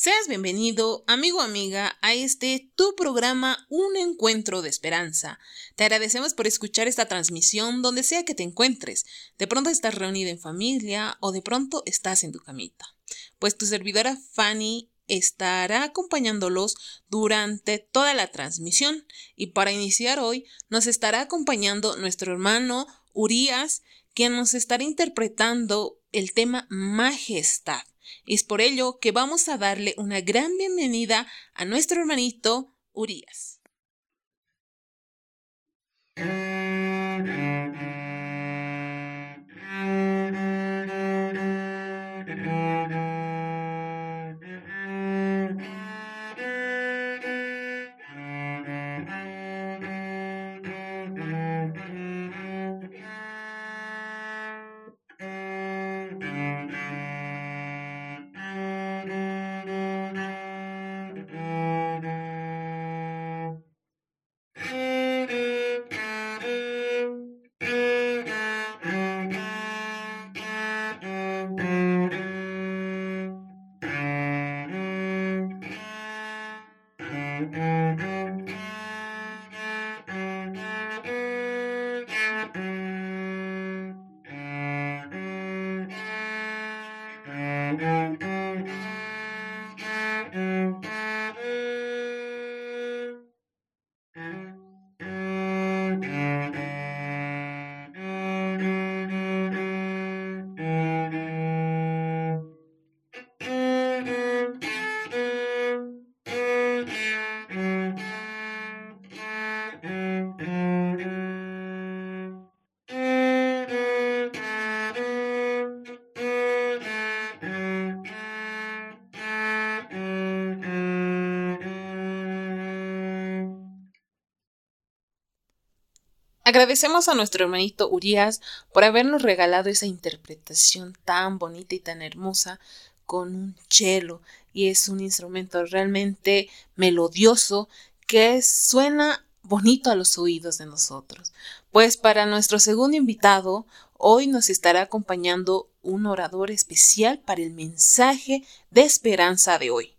Seas bienvenido, amigo o amiga, a este tu programa Un Encuentro de Esperanza. Te agradecemos por escuchar esta transmisión donde sea que te encuentres. De pronto estás reunido en familia o de pronto estás en tu camita. Pues tu servidora Fanny estará acompañándolos durante toda la transmisión y para iniciar hoy nos estará acompañando nuestro hermano Urias, quien nos estará interpretando el tema Majestad. Es por ello que vamos a darle una gran bienvenida a nuestro hermanito Urias. Agradecemos a nuestro hermanito Urias por habernos regalado esa interpretación tan bonita y tan hermosa con un cello y es un instrumento realmente melodioso que suena bonito a los oídos de nosotros. Pues para nuestro segundo invitado, hoy nos estará acompañando un orador especial para el mensaje de esperanza de hoy.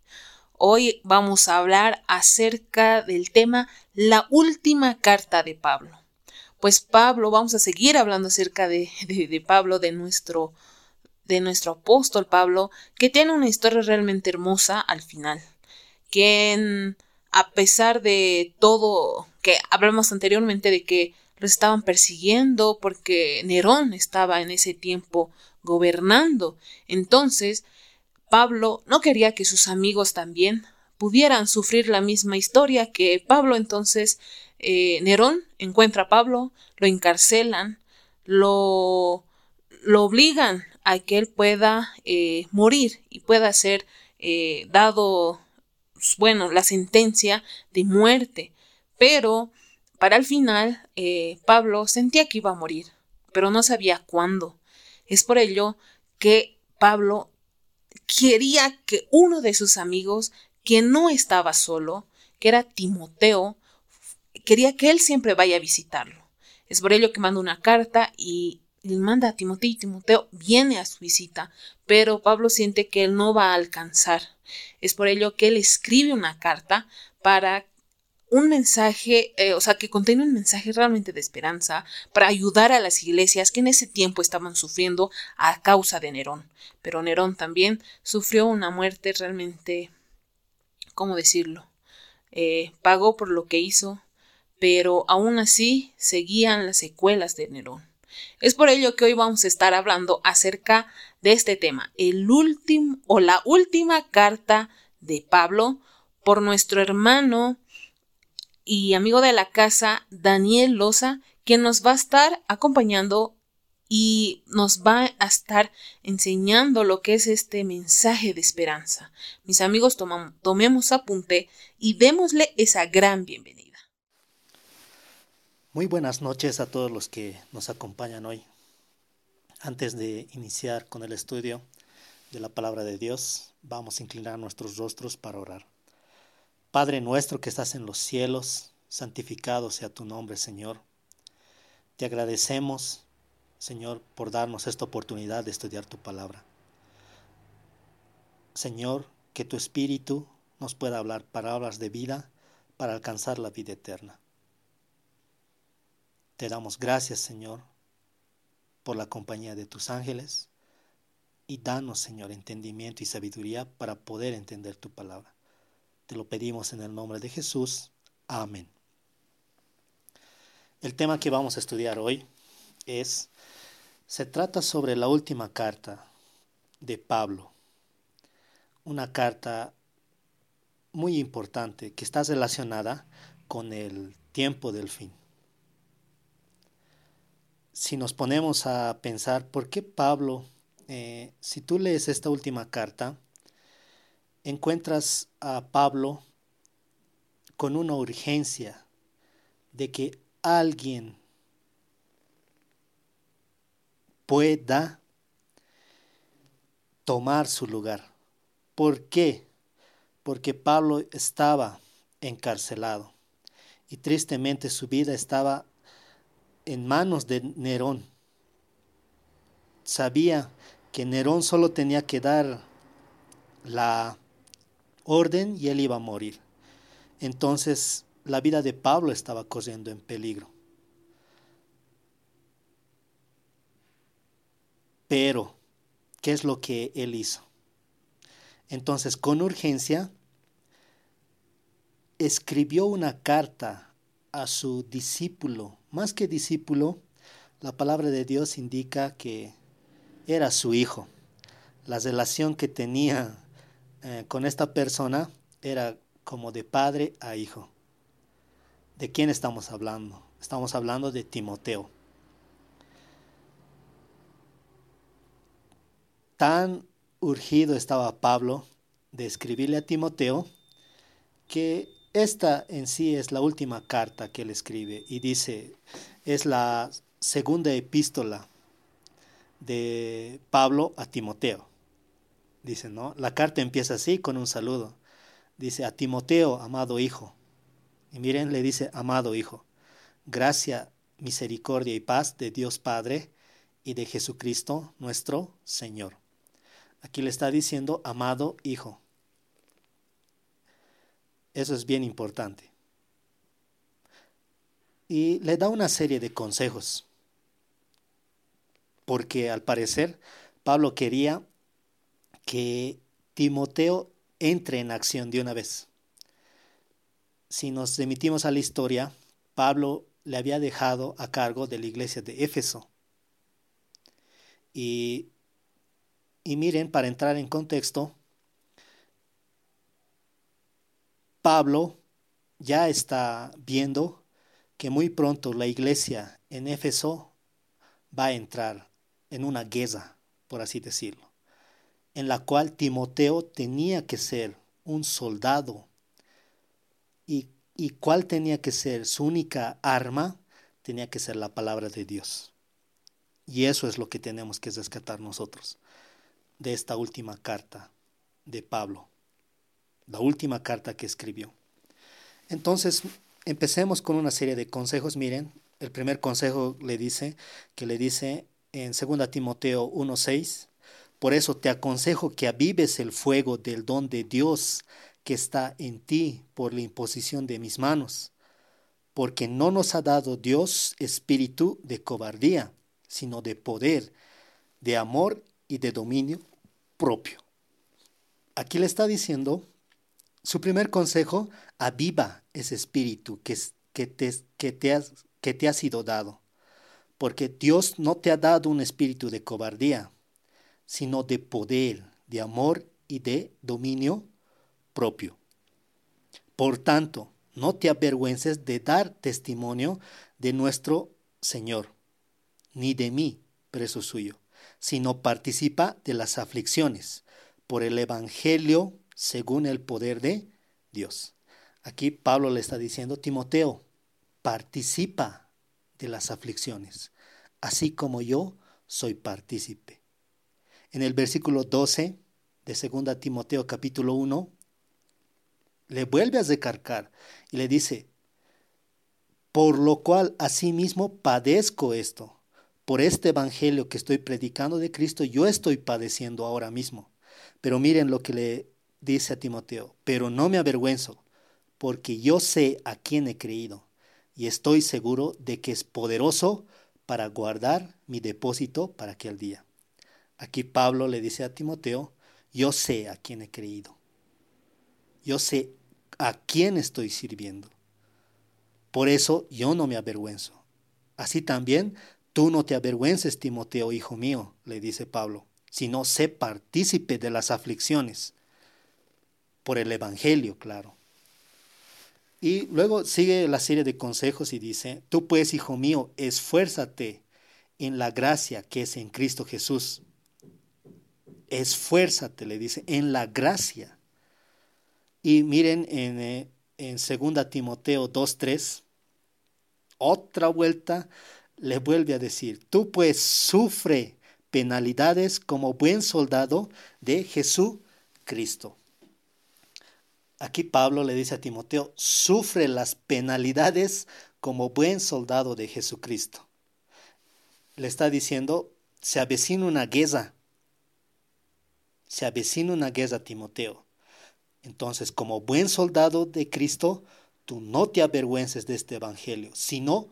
Hoy vamos a hablar acerca del tema La última carta de Pablo pues Pablo, vamos a seguir hablando acerca de, de, Pablo, de nuestro, de nuestro apóstol Pablo, que tiene una historia realmente hermosa al final, quien a pesar de todo que hablamos anteriormente de que lo estaban persiguiendo porque Nerón estaba en ese tiempo gobernando, entonces Pablo no quería que sus amigos también pudieran sufrir la misma historia que Pablo entonces eh, Nerón encuentra a Pablo, lo encarcelan, lo, lo obligan a que él pueda eh, morir y pueda ser eh, dado, bueno, la sentencia de muerte. Pero para el final, Pablo sentía que iba a morir, pero no sabía cuándo. Es por ello que Pablo quería que uno de sus amigos, que no estaba solo, que era Timoteo, quería que él siempre vaya a visitarlo. Es por ello que manda una carta y le manda a Timoteo y Timoteo viene a su visita, pero Pablo siente que él no va a alcanzar. Es por ello que él escribe una carta para un mensaje, eh, o sea, que contiene un mensaje realmente de esperanza para ayudar a las iglesias que en ese tiempo estaban sufriendo a causa de Nerón. Pero Nerón también sufrió una muerte realmente, ¿cómo decirlo? Eh, pagó por lo que hizo, pero aún así seguían las secuelas de Nerón. Es por ello que hoy vamos a estar hablando acerca de este tema, el último o la última carta de Pablo por nuestro hermano y amigo de la casa Daniel Loza, quien nos va a estar acompañando y nos va a estar enseñando lo que es este mensaje de esperanza. Mis amigos, tomemos apunte y démosle esa gran bienvenida. Muy buenas noches a todos los que nos acompañan hoy. Antes de iniciar con el estudio de la palabra de Dios, vamos a inclinar nuestros rostros para orar. Padre nuestro que estás en los cielos, santificado sea tu nombre, Señor. Te agradecemos, Señor, por darnos esta oportunidad de estudiar tu palabra. Señor, que tu espíritu nos pueda hablar palabras de vida para alcanzar la vida eterna. Te damos gracias, Señor, por la compañía de tus ángeles y danos, Señor, entendimiento y sabiduría para poder entender tu palabra. Te lo pedimos en el nombre de Jesús. Amén. El tema que vamos a estudiar hoy es, se trata sobre la última carta de Pablo, una carta muy importante que está relacionada con el tiempo del fin. Si nos ponemos a pensar por qué Pablo, eh, si tú lees esta última carta, encuentras a Pablo con una urgencia de que alguien pueda tomar su lugar. ¿Por qué? Porque Pablo estaba encarcelado y tristemente su vida estaba en manos de Nerón. Sabía que Nerón solo tenía que dar la orden y él iba a morir. Entonces la vida de Pablo estaba corriendo en peligro. Pero, ¿qué es lo que él hizo? Entonces, con urgencia, escribió una carta a su discípulo. Más que discípulo, la palabra de Dios indica que era su hijo. La relación que tenía eh, con esta persona era como de padre a hijo. ¿De quién estamos hablando? Estamos hablando de Timoteo. Tan urgido estaba Pablo de escribirle a Timoteo que esta en sí es la última carta que él escribe y dice, es la segunda epístola de Pablo a Timoteo. Dice, ¿no? La carta empieza así con un saludo. Dice, a Timoteo, amado hijo, y miren, le dice, amado Hijo, gracia, misericordia y paz de Dios Padre y de Jesucristo nuestro Señor. Aquí le está diciendo, amado Hijo. Eso es bien importante. Y le da una serie de consejos. Porque al parecer Pablo quería que Timoteo entre en acción de una vez si nos remitimos a la historia, Pablo le había dejado a cargo de la iglesia de Éfeso. Y, y miren, para entrar en contexto, Pablo ya está viendo que muy pronto la iglesia en Éfeso va a entrar en una guerra, por así decirlo, en la cual Timoteo tenía que ser un soldado y, cuál tenía que ser su única arma, tenía que ser la palabra de Dios. Y eso es lo que tenemos que rescatar nosotros de esta última carta de Pablo, la última carta que escribió. Entonces, empecemos con una serie de consejos. Miren, el primer consejo le dice, que le dice en 2 Timoteo 1:6, por eso te aconsejo que avives el fuego del don de Dios que está en ti por la imposición de mis manos, porque no nos ha dado Dios espíritu de cobardía, sino de poder, de amor y de dominio propio. Aquí le está diciendo, su primer consejo, aviva ese espíritu que, que, te, que, te has, que te ha sido dado, porque Dios no te ha dado un espíritu de cobardía, sino de poder, de amor y de dominio propio. Por tanto, no te avergüences de dar testimonio de nuestro Señor, ni de mí, preso suyo, sino participa de las aflicciones por el Evangelio según el poder de Dios. Aquí Pablo le está diciendo, Timoteo, participa de las aflicciones, así como yo soy partícipe. En el versículo 12 de 2 Timoteo capítulo 1, le vuelve a recargar y le dice, por lo cual asimismo padezco esto. Por este evangelio que estoy predicando de Cristo, yo estoy padeciendo ahora mismo. Pero miren lo que le dice a Timoteo, pero no me avergüenzo, porque yo sé a quién he creído, y estoy seguro de que es poderoso para guardar mi depósito para aquel día. Aquí Pablo le dice a Timoteo, yo sé a quién he creído. Yo sé a quién estoy sirviendo. Por eso yo no me avergüenzo. Así también tú no te avergüences, Timoteo, hijo mío, le dice Pablo, sino sé partícipe de las aflicciones, por el Evangelio, claro. Y luego sigue la serie de consejos y dice, tú pues, hijo mío, esfuérzate en la gracia que es en Cristo Jesús. Esfuérzate, le dice, en la gracia. Y miren en, eh, en 2 Timoteo 2.3, otra vuelta le vuelve a decir, tú pues sufre penalidades como buen soldado de Jesucristo. Aquí Pablo le dice a Timoteo, sufre las penalidades como buen soldado de Jesucristo. Le está diciendo, se avecina una guerra. Se avecina una guerra, Timoteo. Entonces, como buen soldado de Cristo, tú no te avergüences de este Evangelio, sino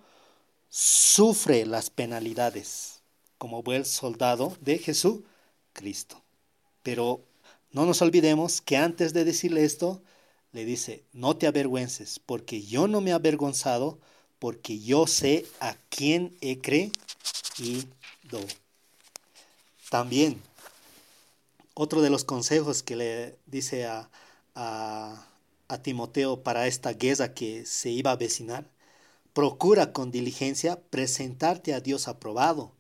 sufre las penalidades como buen soldado de Jesucristo. Pero no nos olvidemos que antes de decirle esto, le dice, no te avergüences, porque yo no me he avergonzado, porque yo sé a quién he creído. También, otro de los consejos que le dice a, a, Timoteo para esta guerra que se iba a vecinar. Procura con diligencia presentarte a Dios aprobado,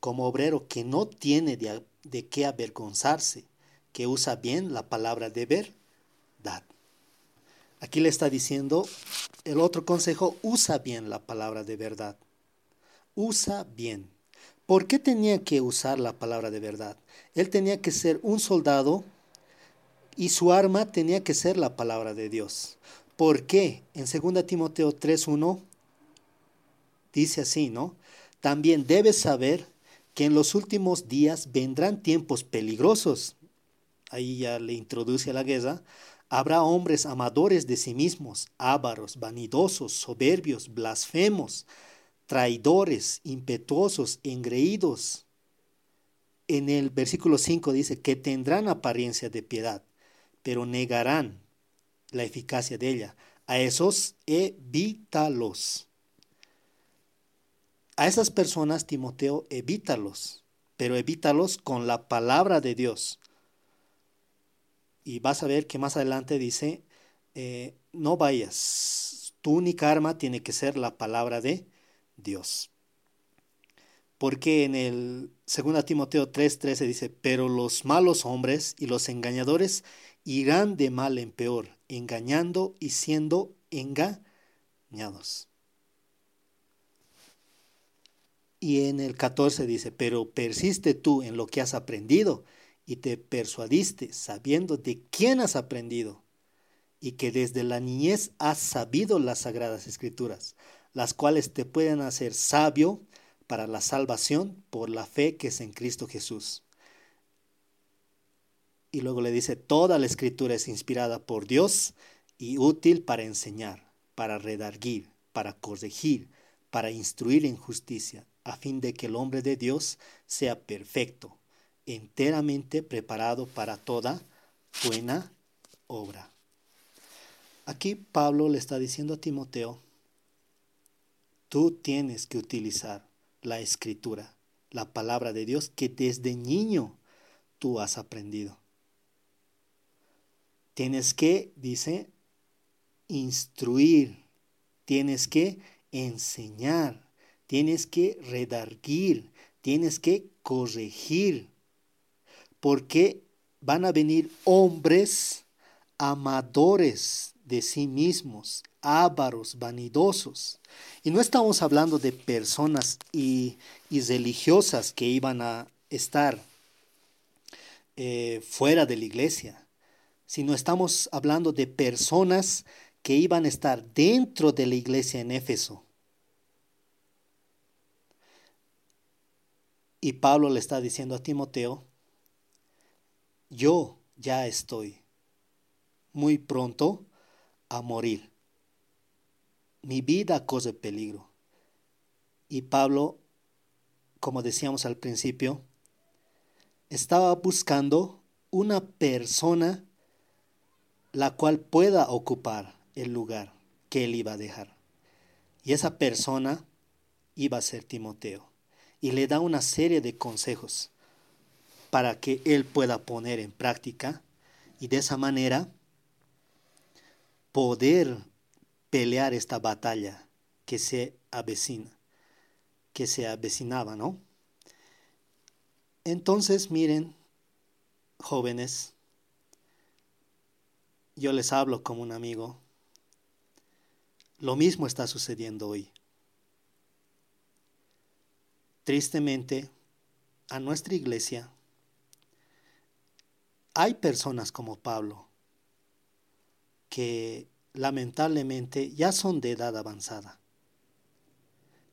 como obrero que no tiene de, de qué avergonzarse, que usa bien la palabra de verdad. Aquí le está diciendo el otro consejo, usa bien la palabra de verdad. Usa bien. ¿Por qué tenía que usar la palabra de verdad? Él tenía que ser un soldado y su arma tenía que ser la palabra de Dios. ¿Por qué? En 2 Timoteo 3.1 dice así, ¿no? También debes saber que en los últimos días vendrán tiempos peligrosos. Ahí ya le introduce a la guerra. Habrá hombres amadores de sí mismos, ávaros, vanidosos, soberbios, blasfemos, traidores, impetuosos, engreídos. En el versículo 5 dice que tendrán apariencia de piedad, pero negarán la eficacia de ella. A esos evítalos. A esas personas, Timoteo, evítalos, pero evítalos con la palabra de Dios. Y vas a ver que más adelante dice, eh, no vayas, tu única arma tiene que ser la palabra de Dios. Porque en el 2 Timoteo 3:13 dice, pero los malos hombres y los engañadores irán de mal en peor, engañando y siendo engañados. Y en el 14 dice, pero persiste tú en lo que has aprendido y te persuadiste sabiendo de quién has aprendido y que desde la niñez has sabido las sagradas escrituras, las cuales te pueden hacer sabio para la salvación por la fe que es en Cristo Jesús. Y luego le dice, toda la escritura es inspirada por Dios y útil para enseñar, para redarguir, para corregir, para instruir en justicia, a fin de que el hombre de Dios sea perfecto, enteramente preparado para toda buena obra. Aquí Pablo le está diciendo a Timoteo, tú tienes que utilizar la escritura, la palabra de Dios que desde niño tú has aprendido. Tienes que, dice, instruir, tienes que enseñar, tienes que redarguir, tienes que corregir, porque van a venir hombres amadores de sí mismos, ávaros, vanidosos. Y no estamos hablando de personas y, religiosas que iban a estar eh, fuera de la iglesia sino estamos hablando de personas que iban a estar dentro de la iglesia en Éfeso. Y Pablo le está diciendo a Timoteo, yo ya estoy muy pronto a morir. Mi vida corre peligro. Y Pablo, como decíamos al principio, estaba buscando una persona la cual pueda ocupar el lugar que él iba a dejar. Y esa persona iba a ser Timoteo. Y le da una serie de consejos para que él pueda poner en práctica y de esa manera poder pelear esta batalla que se avecina, que se avecinaba, ¿no? Entonces, miren, jóvenes, yo les hablo como un amigo, lo mismo está sucediendo hoy. Tristemente, a nuestra iglesia hay personas como Pablo que lamentablemente ya son de edad avanzada,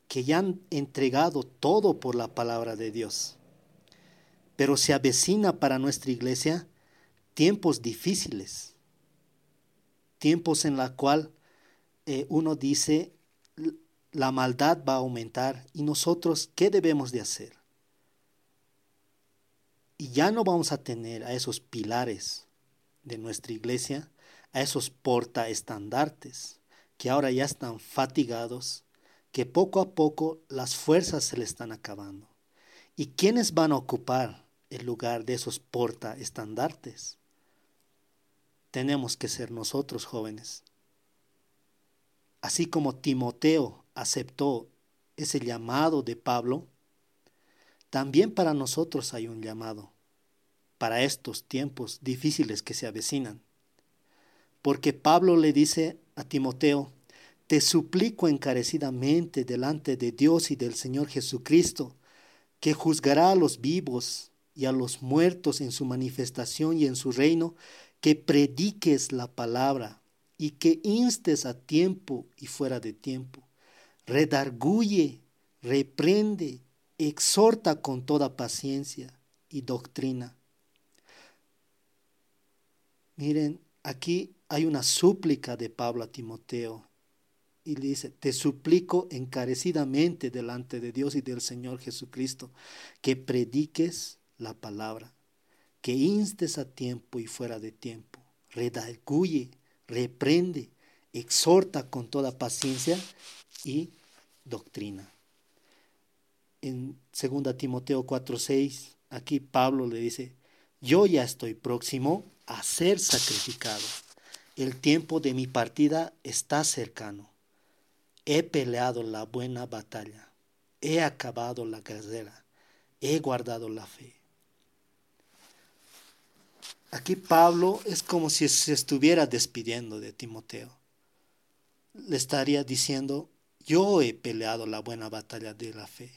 que ya han entregado todo por la palabra de Dios, pero se avecina para nuestra iglesia tiempos difíciles, tiempos en la cual eh, uno dice la maldad va a aumentar y nosotros qué debemos de hacer y ya no vamos a tener a esos pilares de nuestra iglesia, a esos portaestandartes, que ahora ya están fatigados, que poco a poco las fuerzas se le están acabando. ¿Y quiénes van a ocupar el lugar de esos portaestandartes? Tenemos que ser nosotros jóvenes. Así como Timoteo aceptó ese llamado de Pablo, también para nosotros hay un llamado, para estos tiempos difíciles que se avecinan. Porque Pablo le dice a Timoteo, te suplico encarecidamente delante de Dios y del Señor Jesucristo, que juzgará a los vivos y a los muertos en su manifestación y en su reino, que prediques la palabra y que instes a tiempo y fuera de tiempo. Redarguye, reprende, exhorta con toda paciencia y doctrina. Miren, aquí hay una súplica de Pablo a Timoteo y le dice, te suplico encarecidamente delante de Dios y del Señor Jesucristo que prediques la palabra, que instes a tiempo y fuera de tiempo, redarguye, reprende, exhorta con toda paciencia y doctrina. En 2 Timoteo 4:6, aquí Pablo le dice, yo ya estoy próximo a ser sacrificado. El tiempo de mi partida está cercano. He peleado la buena batalla. He acabado la carrera. He guardado la fe. Aquí Pablo es como si se estuviera despidiendo de Timoteo. Le estaría diciendo, yo he peleado la buena batalla de la fe.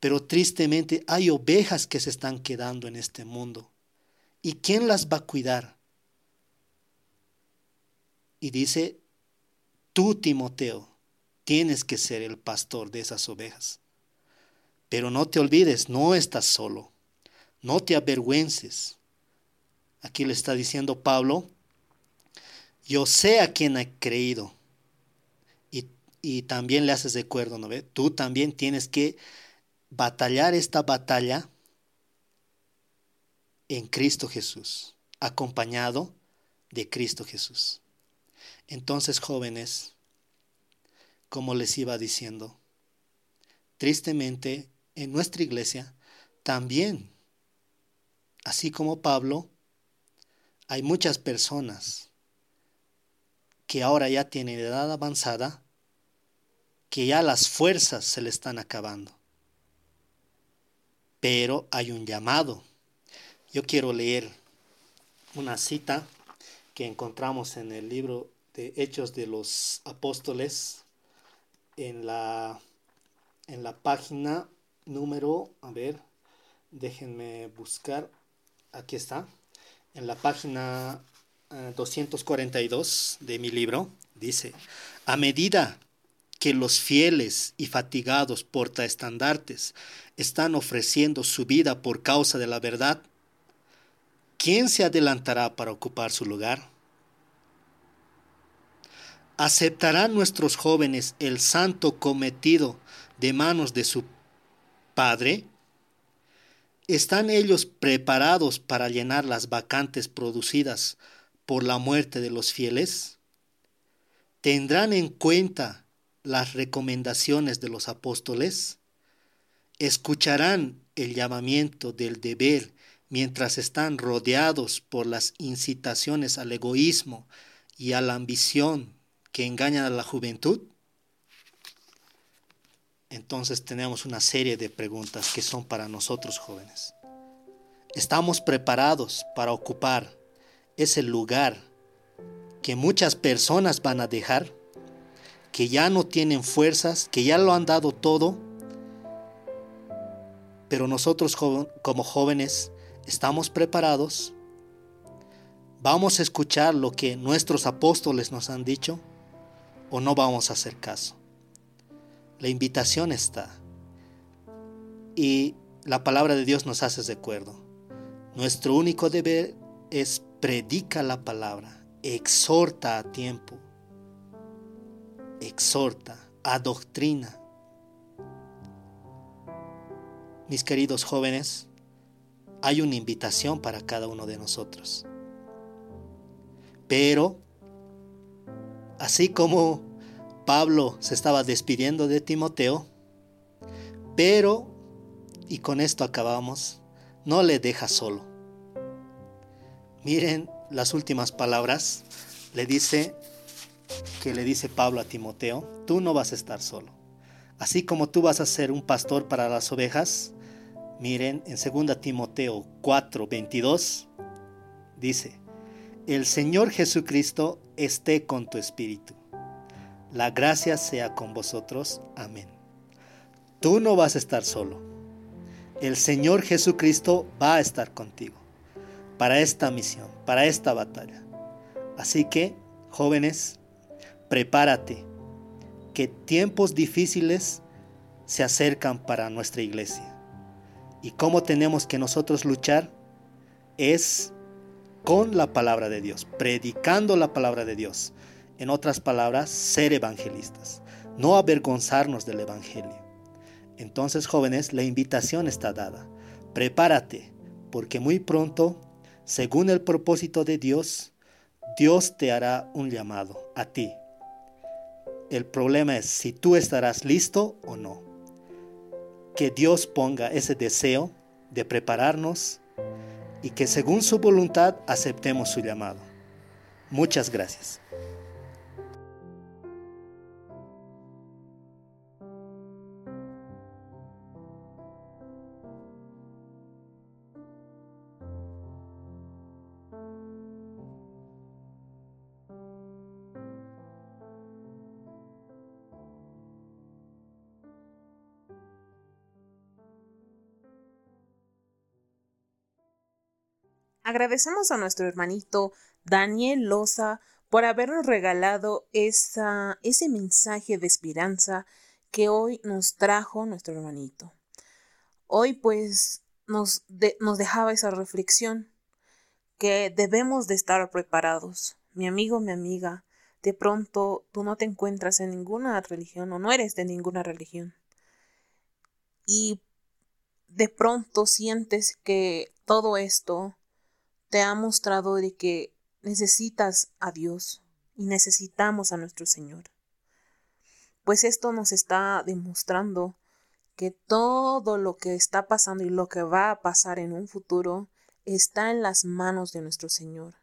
Pero tristemente hay ovejas que se están quedando en este mundo. ¿Y quién las va a cuidar? Y dice, tú Timoteo, tienes que ser el pastor de esas ovejas. Pero no te olvides, no estás solo. No te avergüences. Aquí le está diciendo Pablo, yo sé a quien he creído. Y, y también le haces de acuerdo, ¿no ve? Tú también tienes que batallar esta batalla en Cristo Jesús, acompañado de Cristo Jesús. Entonces, jóvenes, como les iba diciendo, tristemente en nuestra iglesia también, así como Pablo, hay muchas personas que ahora ya tienen edad avanzada, que ya las fuerzas se le están acabando pero hay un llamado. Yo quiero leer una cita que encontramos en el libro de Hechos de los Apóstoles, en la, en la página número, a ver, déjenme buscar, aquí está, en la página 242 eh, de mi libro, dice, a medida que los fieles y fatigados portaestandartes están ofreciendo su vida por causa de la verdad, ¿quién se adelantará para ocupar su lugar? ¿Aceptarán nuestros jóvenes el santo cometido de manos de su Padre? ¿Están ellos preparados para llenar las vacantes producidas por la muerte de los fieles? ¿Tendrán en cuenta las recomendaciones de los apóstoles? ¿Escucharán el llamamiento del deber mientras están rodeados por las incitaciones al egoísmo y a la ambición que engañan a la juventud? Entonces tenemos una serie de preguntas que son para nosotros jóvenes. ¿Estamos preparados para ocupar ese lugar que muchas personas van a dejar? Que ya no tienen fuerzas, que ya lo han dado todo. Pero nosotros como jóvenes estamos preparados. ¿Vamos a escuchar lo que nuestros apóstoles nos han dicho o no vamos a hacer caso? La invitación está. Y la palabra de Dios nos hace recuerdo. Nuestro único deber es predica la palabra, exhorta a tiempo, exhorta, adoctrina. Mis queridos jóvenes, hay una invitación para cada uno de nosotros. Pero, así como Pablo se estaba despidiendo de Timoteo, pero, y con esto acabamos, no le deja solo. Miren las últimas palabras, le dice que le dice Pablo a Timoteo, tú no vas a estar solo. Así como tú vas a ser un pastor para las ovejas, miren en 2 Timoteo 4, 22, dice, el Señor Jesucristo esté con tu espíritu. La gracia sea con vosotros. Amén. Tú no vas a estar solo. El Señor Jesucristo va a estar contigo para esta misión, para esta batalla. Así que, jóvenes, prepárate, que tiempos difíciles se acercan para nuestra iglesia. Y cómo tenemos que nosotros luchar es con la palabra de Dios, predicando la palabra de Dios, en otras palabras, ser evangelistas, no avergonzarnos del Evangelio. Entonces, jóvenes, la invitación está dada. Prepárate, porque muy pronto, según el propósito de Dios, Dios te hará un llamado a ti. El problema es si tú estarás listo o no. Que Dios ponga ese deseo de prepararnos y que según su voluntad aceptemos su llamado. Muchas gracias. Agradecemos a nuestro hermanito Daniel Loza por habernos regalado esa, ese mensaje de esperanza que hoy nos trajo nuestro hermanito. Hoy pues nos, nos dejaba esa reflexión que debemos de estar preparados. Mi amigo, mi amiga, de pronto tú no te encuentras en ninguna religión o no eres de ninguna religión. Y de pronto sientes que todo esto te ha mostrado de que necesitas a Dios y necesitamos a nuestro Señor. Pues esto nos está demostrando que todo lo que está pasando y lo que va a pasar en un futuro está en las manos de nuestro Señor.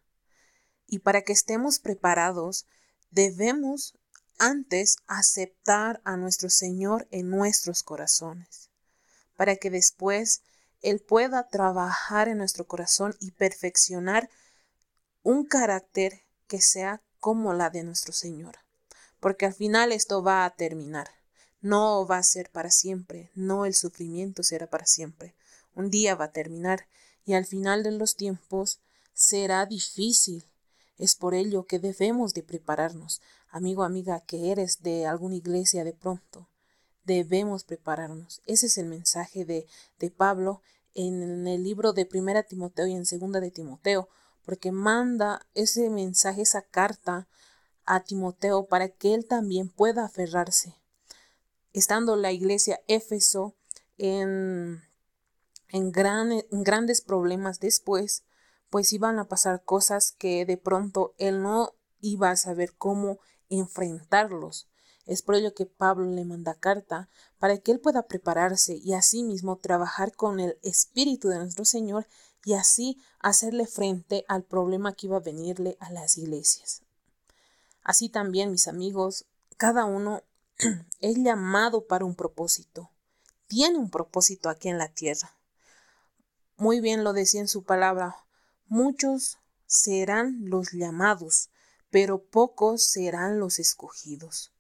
Y para que estemos preparados, debemos antes aceptar a nuestro Señor en nuestros corazones, para que después él pueda trabajar en nuestro corazón y perfeccionar un carácter que sea como la de nuestro Señor. Porque al final esto va a terminar. No va a ser para siempre, no el sufrimiento será para siempre. Un día va a terminar y al final de los tiempos será difícil. Es por ello que debemos de prepararnos. Amigo, amiga, que eres de alguna iglesia de pronto, debemos prepararnos. Ese es el mensaje de, de Pablo en el libro de Primera Timoteo y en Segunda de Timoteo, porque manda ese mensaje, esa carta a Timoteo para que él también pueda aferrarse. Estando la iglesia Éfeso en, en, grandes problemas después, pues iban a pasar cosas que de pronto él no iba a saber cómo enfrentarlos. Es por ello que Pablo le manda carta para que él pueda prepararse y asimismo trabajar con el Espíritu de nuestro Señor y así hacerle frente al problema que iba a venirle a las iglesias. Así también, mis amigos, cada uno es llamado para un propósito. Tiene un propósito aquí en la tierra. Muy bien lo decía en su palabra, muchos serán los llamados, pero pocos serán los escogidos.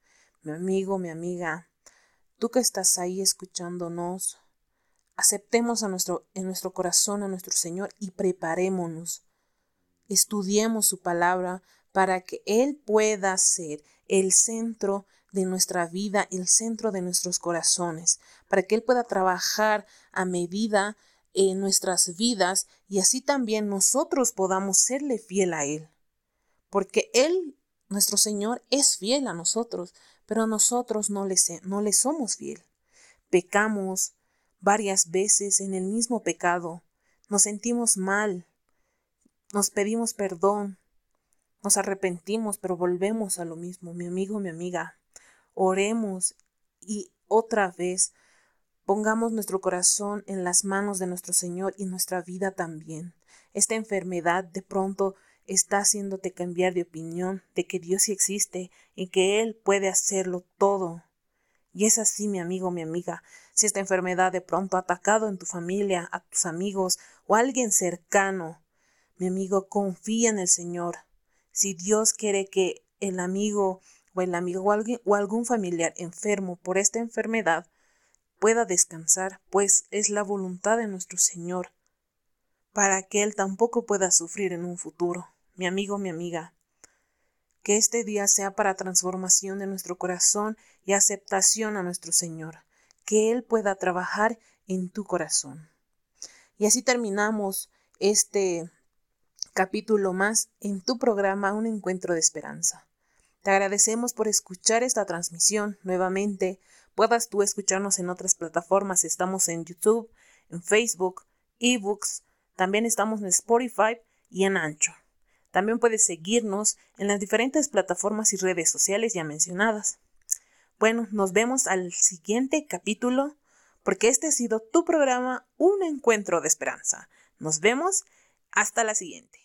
Mi amigo, mi amiga, tú que estás ahí escuchándonos, aceptemos a nuestro, en nuestro corazón a nuestro Señor y preparémonos. Estudiemos su palabra para que Él pueda ser el centro de nuestra vida, el centro de nuestros corazones, para que Él pueda trabajar a medida en nuestras vidas y así también nosotros podamos serle fiel a Él. Porque Él, nuestro Señor, es fiel a nosotros, pero nosotros no le, no le somos fiel. Pecamos varias veces en el mismo pecado, nos sentimos mal, nos pedimos perdón, nos arrepentimos, pero volvemos a lo mismo, mi amigo, mi amiga. Oremos y otra vez pongamos nuestro corazón en las manos de nuestro Señor y nuestra vida también. Esta enfermedad de pronto está haciéndote cambiar de opinión de que Dios sí existe y que Él puede hacerlo todo. Y es así, mi amigo, mi amiga. Si esta enfermedad de pronto ha atacado en tu familia, a tus amigos o a alguien cercano, mi amigo, confía en el Señor. Si Dios quiere que el amigo o el amigo o, o algún familiar enfermo por esta enfermedad pueda descansar, pues es la voluntad de nuestro Señor, para que Él tampoco pueda sufrir en un futuro mi amigo, mi amiga. Que este día sea para transformación de nuestro corazón y aceptación a nuestro Señor. Que Él pueda trabajar en tu corazón. Y así terminamos este capítulo más en tu programa Un Encuentro de Esperanza. Te agradecemos por escuchar esta transmisión nuevamente. Puedas tú escucharnos en otras plataformas. Estamos en YouTube, en Facebook, eBooks. También estamos en Spotify y en Ancho. También puedes seguirnos en las diferentes plataformas y redes sociales ya mencionadas. Bueno, nos vemos al siguiente capítulo porque este ha sido tu programa Un Encuentro de Esperanza. Nos vemos hasta la siguiente.